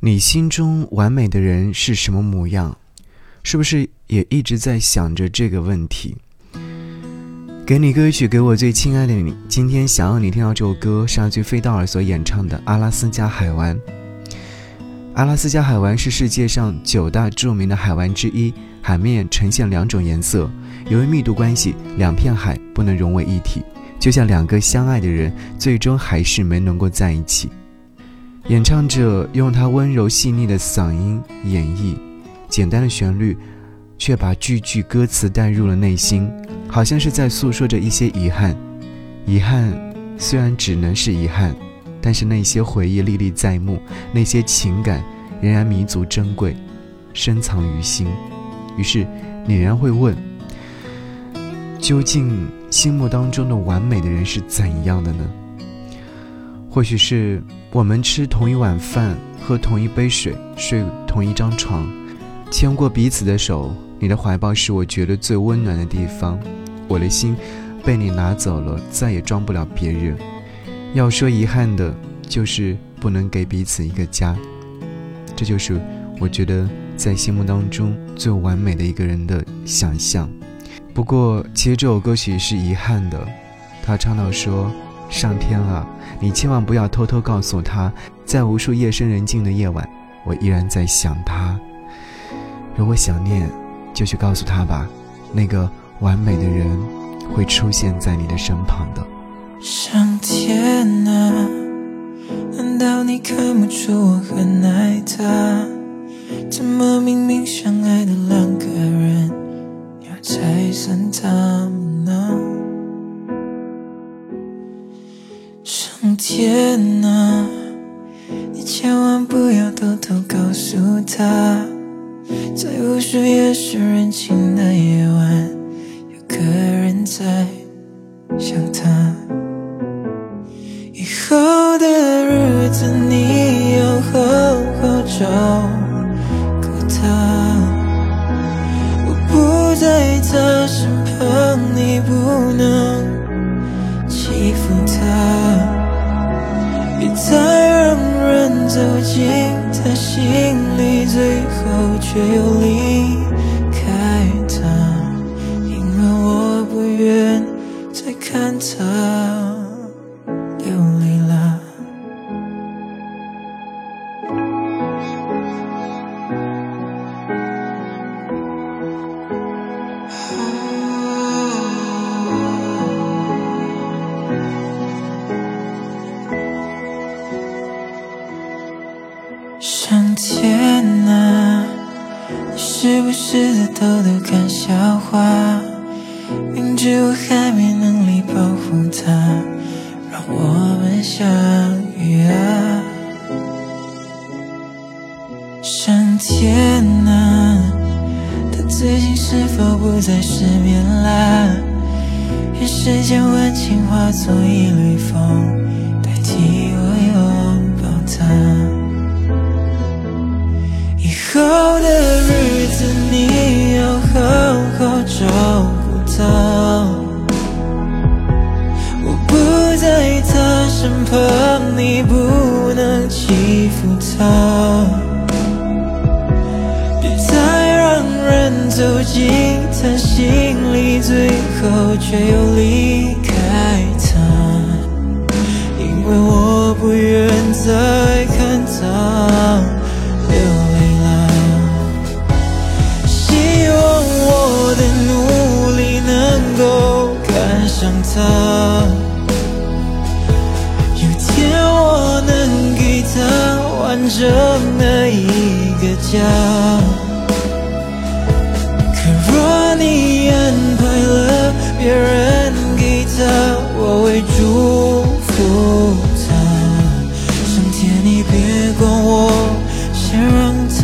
你心中完美的人是什么模样？是不是也一直在想着这个问题？给你歌曲，给我最亲爱的你。今天想要你听到这首歌，是阿句费道尔所演唱的《阿拉斯加海湾》。阿拉斯加海湾是世界上九大著名的海湾之一，海面呈现两种颜色。由于密度关系，两片海不能融为一体，就像两个相爱的人，最终还是没能够在一起。演唱者用他温柔细腻的嗓音演绎，简单的旋律，却把句句歌词带入了内心，好像是在诉说着一些遗憾。遗憾虽然只能是遗憾，但是那些回忆历历在目，那些情感仍然弥足珍贵，深藏于心。于是你仍然会问：究竟心目当中的完美的人是怎样的呢？或许是我们吃同一碗饭，喝同一杯水，睡同一张床，牵过彼此的手。你的怀抱是我觉得最温暖的地方。我的心被你拿走了，再也装不了别人。要说遗憾的，就是不能给彼此一个家。这就是我觉得在心目当中最完美的一个人的想象。不过，其实这首歌曲是遗憾的。他唱到说。上天了，你千万不要偷偷告诉他，在无数夜深人静的夜晚，我依然在想他。如果想念，就去告诉他吧，那个完美的人会出现在你的身旁的。上天啊，难道你看不出我很爱他？怎么明明相爱的两千万不要偷偷告诉他，在无数夜深人静的夜晚，有个人在想他。以后的日子你要好好照顾他，我不在他身旁，你不能欺负他。别再走进他心里，最后却又离开他，因为我不愿再看他。天啊，你是不是在偷偷看笑话？明知我还没能力保护他，让我们相遇啊！上天啊，他最近是否不再失眠啦？愿世间温情化作一缕风，身旁，你不能欺负他。别再让人走进他心里，最后却又离开他。因为我不愿再看他。想他，有能完整的一个家。可若你安排了别人给他，我会祝福他。上天，你别管我，先让他。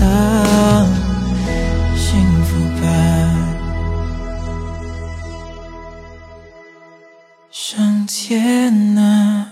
上天啊，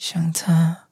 想他。